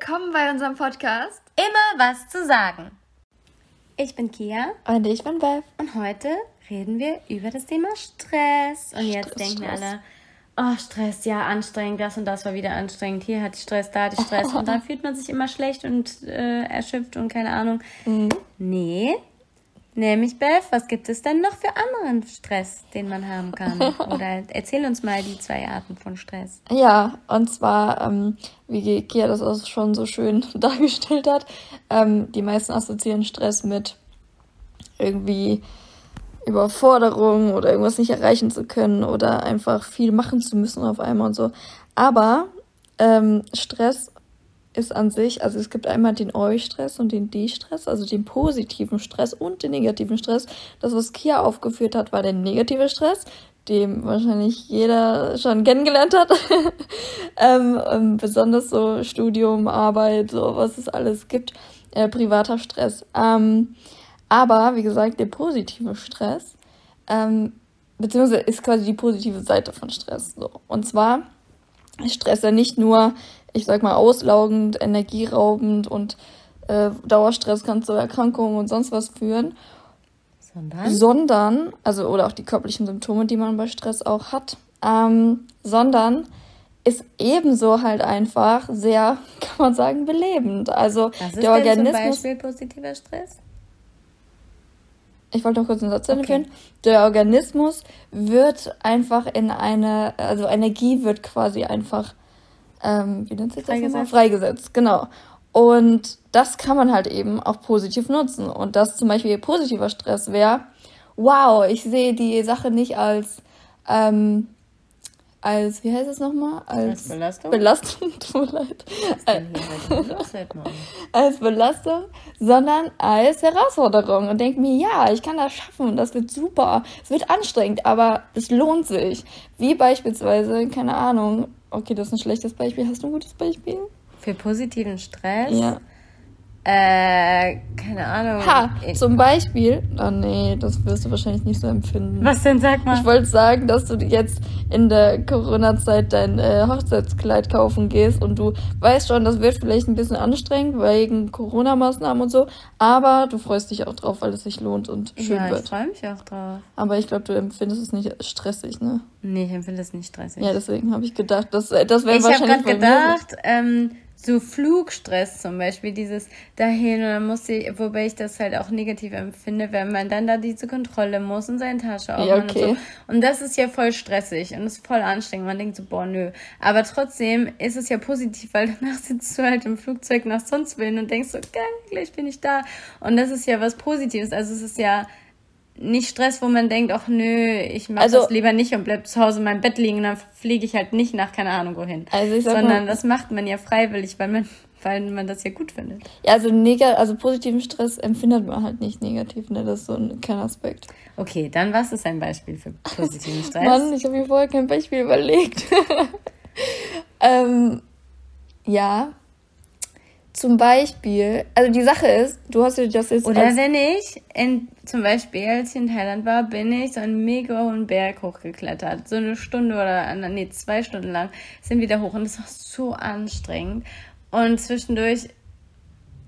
willkommen bei unserem Podcast. Immer was zu sagen. Ich bin Kia. Und ich bin Bev. Und heute reden wir über das Thema Stress. Und jetzt Stress, denken Stress. alle, oh, Stress, ja, anstrengend, das und das war wieder anstrengend. Hier hatte ich Stress, da hatte ich Stress. Und dann fühlt man sich immer schlecht und äh, erschöpft und keine Ahnung. Mhm. Nee, Nämlich, Beth, was gibt es denn noch für anderen Stress, den man haben kann? Oder erzähl uns mal die zwei Arten von Stress. Ja, und zwar, ähm, wie Kia das auch schon so schön dargestellt hat, ähm, die meisten assoziieren Stress mit irgendwie Überforderung oder irgendwas nicht erreichen zu können oder einfach viel machen zu müssen auf einmal und so. Aber ähm, Stress ist an sich, also es gibt einmal den Eustress und den De-Stress, also den positiven Stress und den negativen Stress. Das, was Kia aufgeführt hat, war der negative Stress, den wahrscheinlich jeder schon kennengelernt hat. ähm, ähm, besonders so Studium, Arbeit, so was es alles gibt, äh, privater Stress. Ähm, aber, wie gesagt, der positive Stress, ähm, beziehungsweise ist quasi die positive Seite von Stress. So. Und zwar Stress ja nicht nur ich sag mal, auslaugend, energieraubend und äh, Dauerstress kann zu Erkrankungen und sonst was führen. Sondern? Sondern, also, oder auch die körperlichen Symptome, die man bei Stress auch hat, ähm, sondern ist ebenso halt einfach sehr, kann man sagen, belebend. Also Was ist der Organismus. Denn zum Beispiel positiver Stress? Ich wollte noch kurz einen Satz okay. führen. Der Organismus wird einfach in eine, also Energie wird quasi einfach ähm, wie nennt sich das Freigesetzt. Freigesetzt, genau. Und das kann man halt eben auch positiv nutzen. Und das zum Beispiel positiver Stress wäre, wow, ich sehe die Sache nicht als, ähm, als, wie heißt es nochmal? Als, als Belastung? Belastung, tut mir leid. als Belastung, sondern als Herausforderung und denke mir, ja, ich kann das schaffen, das wird super, es wird anstrengend, aber es lohnt sich. Wie beispielsweise, keine Ahnung, Okay, das ist ein schlechtes Beispiel. Hast du ein gutes Beispiel? Für positiven Stress? Ja. Äh, keine Ahnung. Ha, zum Beispiel. Oh nee, das wirst du wahrscheinlich nicht so empfinden. Was denn, sag mal? Ich wollte sagen, dass du jetzt in der Corona-Zeit dein äh, Hochzeitskleid kaufen gehst und du weißt schon, das wird vielleicht ein bisschen anstrengend wegen Corona-Maßnahmen und so, aber du freust dich auch drauf, weil es sich lohnt und schön ja, wird. ich freue mich auch drauf. Aber ich glaube, du empfindest es nicht stressig, ne? Nee, ich empfinde es nicht stressig. Ja, deswegen habe ich gedacht, das, das wäre wahrscheinlich. Ich habe gerade gedacht, ähm, so Flugstress zum Beispiel, dieses dahin und dann muss ich, wobei ich das halt auch negativ empfinde, wenn man dann da diese Kontrolle muss und seine Tasche aufmachen ja, okay. und so. Und das ist ja voll stressig und ist voll anstrengend. Man denkt so, boah, nö. Aber trotzdem ist es ja positiv, weil danach sitzt du halt im Flugzeug nach sonst willen und denkst so, geil, gleich bin ich da. Und das ist ja was Positives. Also es ist ja nicht Stress, wo man denkt, ach nö, ich mache also, das lieber nicht und bleib zu Hause in meinem Bett liegen und dann fliege ich halt nicht nach keine Ahnung wohin. Also ich sag Sondern mal, das macht man ja freiwillig, weil man, weil man das ja gut findet. Ja, also also positiven Stress empfindet man halt nicht negativ, ne? Das ist so ein kleiner Aspekt. Okay, dann was ist ein Beispiel für positiven Stress? Mann, ich habe mir vorher kein Beispiel überlegt. ähm, ja, zum Beispiel, also die Sache ist, du hast dir das jetzt. Oder wenn ich, in, zum Beispiel, als ich in Thailand war, bin ich so einen mega hohen Berg hochgeklettert. So eine Stunde oder, nee, zwei Stunden lang sind wir da hoch und das war so anstrengend. Und zwischendurch,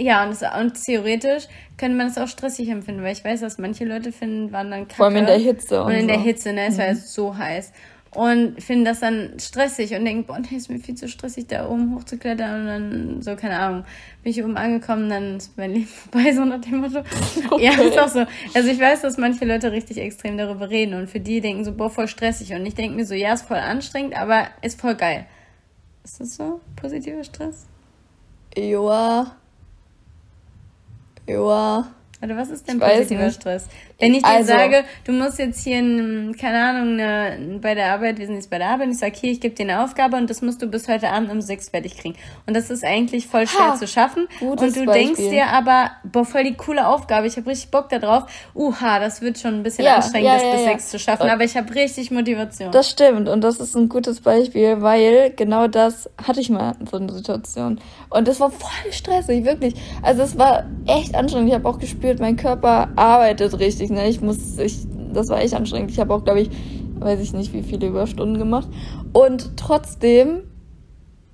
ja, und, das, und theoretisch könnte man es auch stressig empfinden, weil ich weiß, dass manche Leute finden, waren dann kacke. Vor allem in der Hitze. Und, und in so. der Hitze, ne, es mhm. war so heiß und finden das dann stressig und denken, boah, nee, ist mir viel zu stressig, da oben hochzuklettern und dann so, keine Ahnung, bin ich oben angekommen, dann ist mein Leben vorbei, so nach dem Motto. Okay. Ja, ist auch so. Also ich weiß, dass manche Leute richtig extrem darüber reden und für die denken so, boah, voll stressig und ich denke mir so, ja, ist voll anstrengend, aber ist voll geil. Ist das so? Positiver Stress? Joa. Joa. Oder was ist denn ich positiver Stress? Wenn ich dir also, sage, du musst jetzt hier, keine Ahnung, eine, bei der Arbeit, wir sind jetzt bei der Arbeit, und ich sage, hier, ich gebe dir eine Aufgabe und das musst du bis heute Abend um sechs fertig kriegen. Und das ist eigentlich voll schwer ha, zu schaffen. Und du Beispiel. denkst dir aber, boah, voll die coole Aufgabe, ich habe richtig Bock da drauf. Uha, das wird schon ein bisschen ja, anstrengend, ja, das ja, bis sechs zu schaffen, aber ich habe richtig Motivation. Das stimmt und das ist ein gutes Beispiel, weil genau das hatte ich mal in so einer Situation. Und das war voll stressig, wirklich. Also es war echt anstrengend. Ich habe auch gespürt, mein Körper arbeitet richtig. Ne? Ich muss, ich, das war echt anstrengend. Ich habe auch, glaube ich, weiß ich nicht, wie viele Überstunden gemacht. Und trotzdem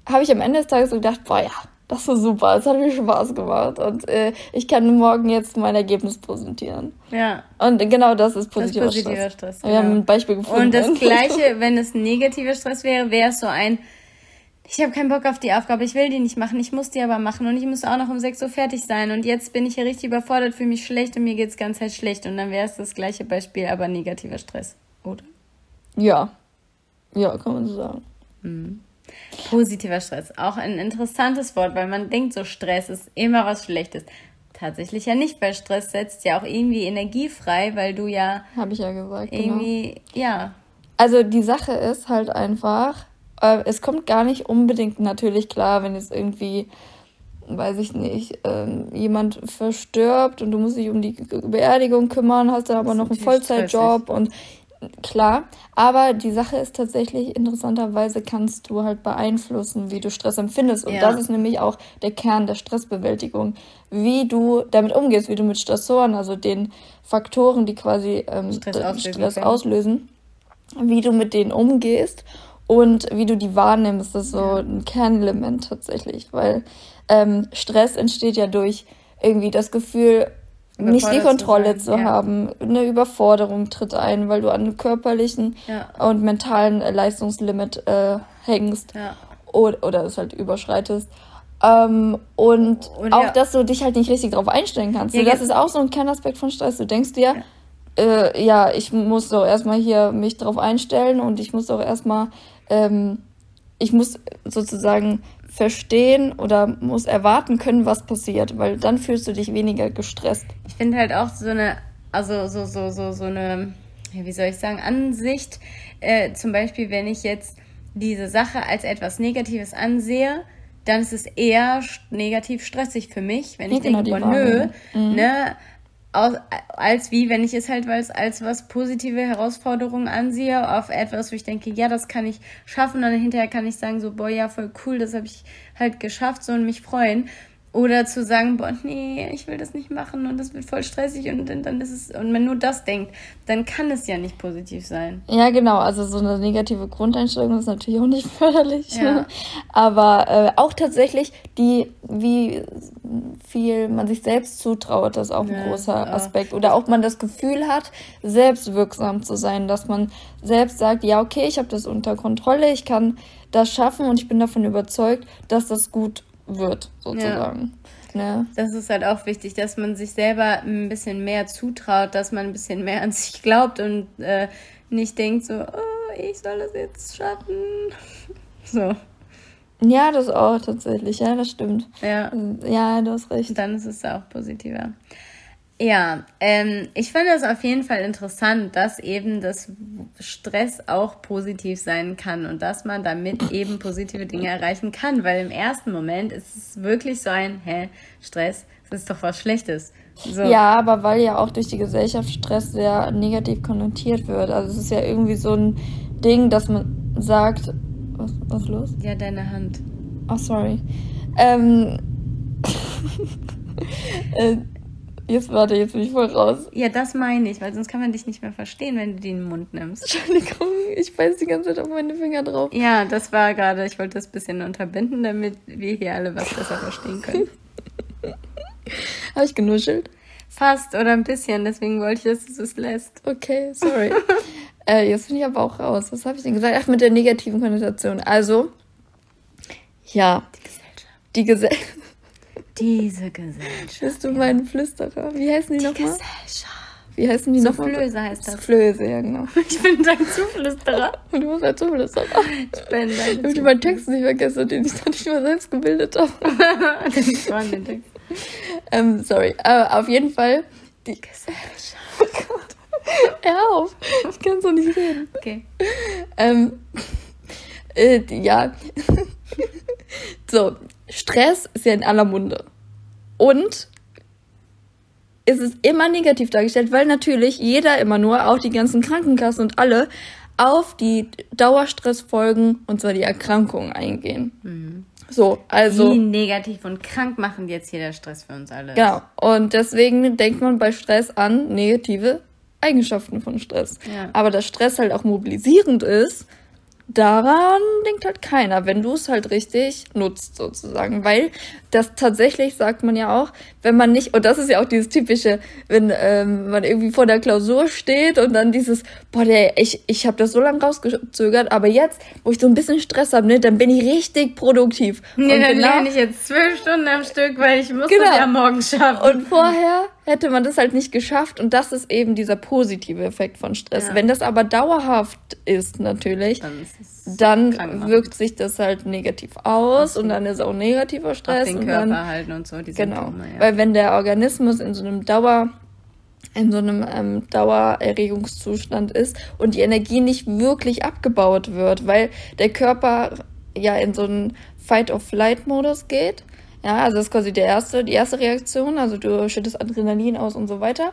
habe ich am Ende des Tages so gedacht, boah ja, Das war super, es hat mir Spaß gemacht und äh, ich kann morgen jetzt mein Ergebnis präsentieren. Ja. Und genau das ist positiver, das ist positiver Stress. Stress genau. Wir haben ein Beispiel gefunden. Und das gleiche, wenn es negativer Stress wäre, wäre es so ein, ich habe keinen Bock auf die Aufgabe, ich will die nicht machen, ich muss die aber machen und ich muss auch noch um 6 Uhr fertig sein und jetzt bin ich hier richtig überfordert, fühle mich schlecht und mir geht's ganz halt schlecht und dann wäre es das gleiche Beispiel, aber negativer Stress, oder? Ja. Ja, kann man so sagen. Mhm. Positiver Stress. Auch ein interessantes Wort, weil man denkt, so Stress ist immer was Schlechtes. Tatsächlich ja nicht, weil Stress setzt ja auch irgendwie Energie frei, weil du ja. Habe ich ja gesagt. Genau. Irgendwie, genau. ja. Also die Sache ist halt einfach, äh, es kommt gar nicht unbedingt natürlich klar, wenn jetzt irgendwie, weiß ich nicht, ähm, jemand verstirbt und du musst dich um die Beerdigung kümmern, hast dann aber noch einen Vollzeitjob und klar. Aber die Sache ist tatsächlich, interessanterweise kannst du halt beeinflussen, wie du Stress empfindest. Und ja. das ist nämlich auch der Kern der Stressbewältigung. Wie du damit umgehst, wie du mit Stressoren, also den Faktoren, die quasi ähm, Stress, Stress auslösen, wie du mit denen umgehst und wie du die wahrnimmst. Ist so ein Kernelement tatsächlich, weil ähm, Stress entsteht ja durch irgendwie das Gefühl, nicht die Kontrolle zu, zu haben. Eine Überforderung tritt ein, weil du an einem körperlichen ja. und mentalen Leistungslimit äh, hängst ja. oder, oder es halt überschreitest. Ähm, und, und, auch, ja. dass du dich halt nicht richtig darauf einstellen kannst. Ja, das ist auch so ein Kernaspekt von Stress. Du denkst dir, äh, ja, ich muss doch erstmal hier mich darauf einstellen und ich muss doch erstmal, ähm, ich muss sozusagen verstehen oder muss erwarten können, was passiert, weil dann fühlst du dich weniger gestresst. Ich finde halt auch so eine, also so, so, so, so eine, wie soll ich sagen, Ansicht, äh, zum Beispiel, wenn ich jetzt diese Sache als etwas Negatives ansehe, dann ist es eher negativ stressig für mich, wenn ich ja, denke, genau, boah, nö, mhm. ne, als wie, wenn ich es halt als, als was positive Herausforderung ansehe, auf etwas, wo ich denke, ja, das kann ich schaffen, und dann hinterher kann ich sagen, so, boah, ja, voll cool, das habe ich halt geschafft, so und mich freuen. Oder zu sagen, boah, nee, ich will das nicht machen und das wird voll stressig und dann ist es, und wenn nur das denkt, dann kann es ja nicht positiv sein. Ja, genau, also so eine negative Grundeinstellung ist natürlich auch nicht förderlich. Ja. Aber äh, auch tatsächlich die, wie viel man sich selbst zutraut, das ist auch ein ja, großer Aspekt. Oder auch man das Gefühl hat, selbst wirksam zu sein, dass man selbst sagt, ja, okay, ich habe das unter Kontrolle, ich kann das schaffen und ich bin davon überzeugt, dass das gut wird, sozusagen. Ja. Ne? Das ist halt auch wichtig, dass man sich selber ein bisschen mehr zutraut, dass man ein bisschen mehr an sich glaubt und äh, nicht denkt so, oh, ich soll das jetzt schaffen. so. Ja, das auch tatsächlich, ja, das stimmt. Ja. Ja, du hast recht. Dann ist es auch positiver. Ja, ähm, ich finde es auf jeden Fall interessant, dass eben das Stress auch positiv sein kann und dass man damit eben positive Dinge erreichen kann, weil im ersten Moment ist es wirklich so ein, hä, Stress, das ist doch was Schlechtes. So. Ja, aber weil ja auch durch die Gesellschaft Stress sehr negativ konnotiert wird. Also es ist ja irgendwie so ein Ding, dass man sagt, was, was ist los? Ja, deine Hand. Oh, sorry. Ähm, äh, Jetzt warte, jetzt bin ich voll raus. Ja, das meine ich, weil sonst kann man dich nicht mehr verstehen, wenn du die in den Mund nimmst. Entschuldigung, ich beiß die ganze Zeit auf meine Finger drauf. Ja, das war gerade, ich wollte das ein bisschen unterbinden, damit wir hier alle was besser verstehen können. Habe ich genuschelt? Fast oder ein bisschen, deswegen wollte ich, dass du es lässt. Okay, sorry. äh, jetzt bin ich aber auch raus. Was habe ich denn gesagt? Ach, mit der negativen Konnotation. Also, ja. Die Gesellschaft. Die Gesellschaft. Diese Gesellschaft. Bist du mein Flüsterer? Wie heißen die, die nochmal? Gesellschaft. Wie heißen die nochmal? Soufflöse heißt das. Soufflöse, ja genau. Ich bin dein Zuflüsterer. Und du bist ein Zuflüsterer. Ich bin dein Damit ich meinen Text nicht vergesse, den ich noch nicht mal selbst gebildet habe. den war den Text. Ähm, sorry. Aber auf jeden Fall. Die Gesellschaft. Oh Gott. Hör auf. Ich kann so nicht reden. Okay. Ähm, äh, ja. so, Stress ist ja in aller Munde. Und es ist immer negativ dargestellt, weil natürlich jeder immer nur, auch die ganzen Krankenkassen und alle, auf die Dauerstressfolgen, und zwar die Erkrankungen eingehen. Mhm. So, also. Wie negativ und krank machen jetzt hier der Stress für uns alle. Genau. Und deswegen denkt man bei Stress an negative Eigenschaften von Stress. Ja. Aber dass Stress halt auch mobilisierend ist, daran denkt halt keiner, wenn du es halt richtig nutzt sozusagen, weil das tatsächlich sagt man ja auch, wenn man nicht und das ist ja auch dieses typische, wenn ähm, man irgendwie vor der Klausur steht und dann dieses, boah, der, ich ich habe das so lange rausgezögert, aber jetzt, wo ich so ein bisschen Stress habe, ne, dann bin ich richtig produktiv. Nee, und dann genau, lerne ich jetzt zwölf Stunden am Stück, weil ich muss Genau. das ja morgen schaffen. und vorher hätte man das halt nicht geschafft und das ist eben dieser positive Effekt von Stress. Ja. Wenn das aber dauerhaft ist natürlich, Dann dann wirkt sich das halt negativ aus und dann ist auch negativer auf Stress den und Körper dann halten und so, die genau, Symptome, ja. weil wenn der Organismus in so einem Dauer in so einem ähm, Dauererregungszustand ist und die Energie nicht wirklich abgebaut wird, weil der Körper ja in so einen Fight-of-Flight-Modus geht. Ja, also das ist quasi der erste, die erste Reaktion, also du schüttest Adrenalin aus und so weiter.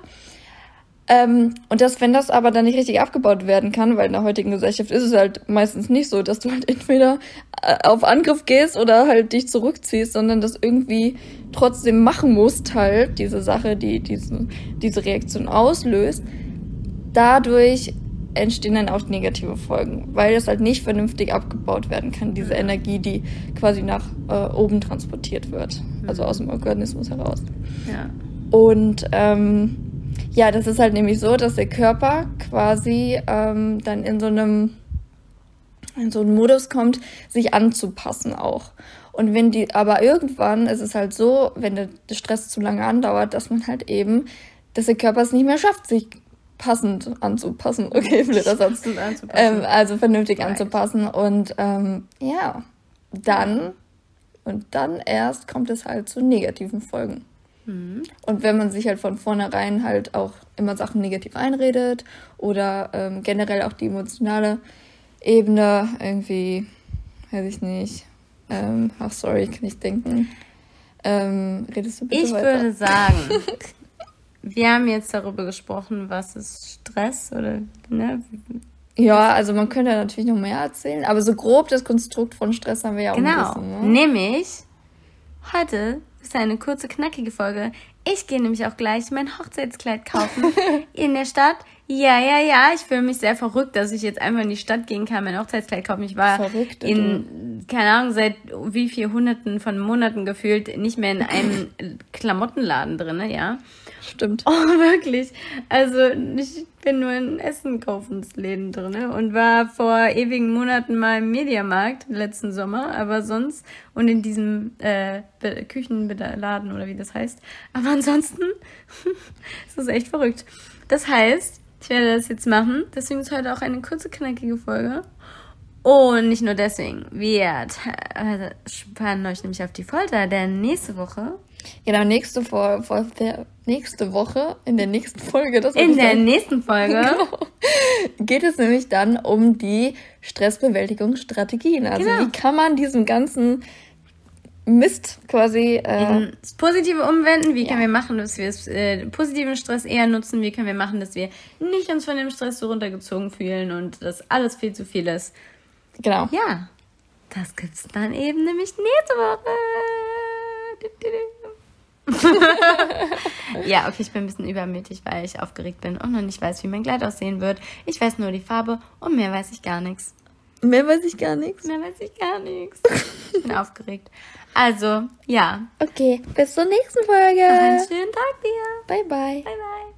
Ähm, und das, wenn das aber dann nicht richtig abgebaut werden kann, weil in der heutigen Gesellschaft ist es halt meistens nicht so, dass du halt entweder äh, auf Angriff gehst oder halt dich zurückziehst, sondern das irgendwie trotzdem machen musst halt, diese Sache, die diese, diese Reaktion auslöst. Dadurch entstehen dann auch negative Folgen, weil das halt nicht vernünftig abgebaut werden kann, diese Energie, die quasi nach äh, oben transportiert wird, also aus dem Organismus heraus. ja. Und ähm, ja, das ist halt nämlich so, dass der Körper quasi ähm, dann in so einem in so einen Modus kommt, sich anzupassen auch. Und wenn die, aber irgendwann ist es halt so, wenn der, der Stress zu lange andauert, dass man halt eben, dass der Körper es nicht mehr schafft, sich passend anzupassen. Okay, blöder Satz. Ähm, also vernünftig Right. anzupassen. Und ähm, ja, dann und dann erst kommt es halt zu negativen Folgen. Mhm. Und wenn man sich halt von vornherein halt auch immer Sachen negativ einredet oder ähm, generell auch die emotionale Ebene irgendwie, weiß ich nicht, ähm, ach sorry, kann ich denken. Ähm, redest du bitte Ich weiter? würde sagen, wir haben jetzt darüber gesprochen, was ist Stress oder ne? Ja, also man könnte natürlich noch mehr erzählen, aber so grob das Konstrukt von Stress haben wir ja auch Genau. ein bisschen. Ne? Nämlich, heute ist eine kurze, knackige Folge. Ich gehe nämlich auch gleich mein Hochzeitskleid kaufen in der Stadt. Ja, ja, ja, ich fühle mich sehr verrückt, dass ich jetzt einfach in die Stadt gehen kann, mein Hochzeitskleid kaufen. Ich war Verrückt, in, keine Ahnung, seit wie viel Hunderten von Monaten gefühlt nicht mehr in einem Klamottenladen drinne, ja. Stimmt. Oh, wirklich. Also ich bin nur in Essen-Kaufensläden drin und war vor ewigen Monaten mal im Mediamarkt letzten Sommer, aber sonst und in diesem äh, Küchenladen oder wie das heißt. Aber ansonsten ist das echt verrückt. Das heißt, ich werde das jetzt machen. Deswegen ist heute auch eine kurze, knackige Folge. Und nicht nur deswegen. Wir spannen euch nämlich auf die Folter, denn nächste Woche Genau, nächste, vor der, nächste Woche, in der nächsten Folge, das in der sagen. nächsten Folge Genau. geht es nämlich dann um die Stressbewältigungsstrategien. Also Genau. wie kann man diesen ganzen Mist quasi äh, das Positive umwenden. Wie Ja. können wir machen, dass wir es, äh, positiven Stress eher nutzen? Wie können wir machen, dass wir nicht uns von dem Stress so runtergezogen fühlen und dass alles viel zu viel ist? genau. Ja, das gibt's dann eben nämlich nächste Woche. ja, okay, ich bin ein bisschen übermütig, weil ich aufgeregt bin und noch nicht weiß, wie mein Kleid aussehen wird. Ich weiß nur die Farbe und mehr weiß ich gar nichts. Mehr weiß ich gar nichts. Mehr weiß ich gar nichts. Ich bin aufgeregt. Also, ja. Okay, bis zur nächsten Noch einen Folge. schönen Tag dir. Bye bye. Bye, bye.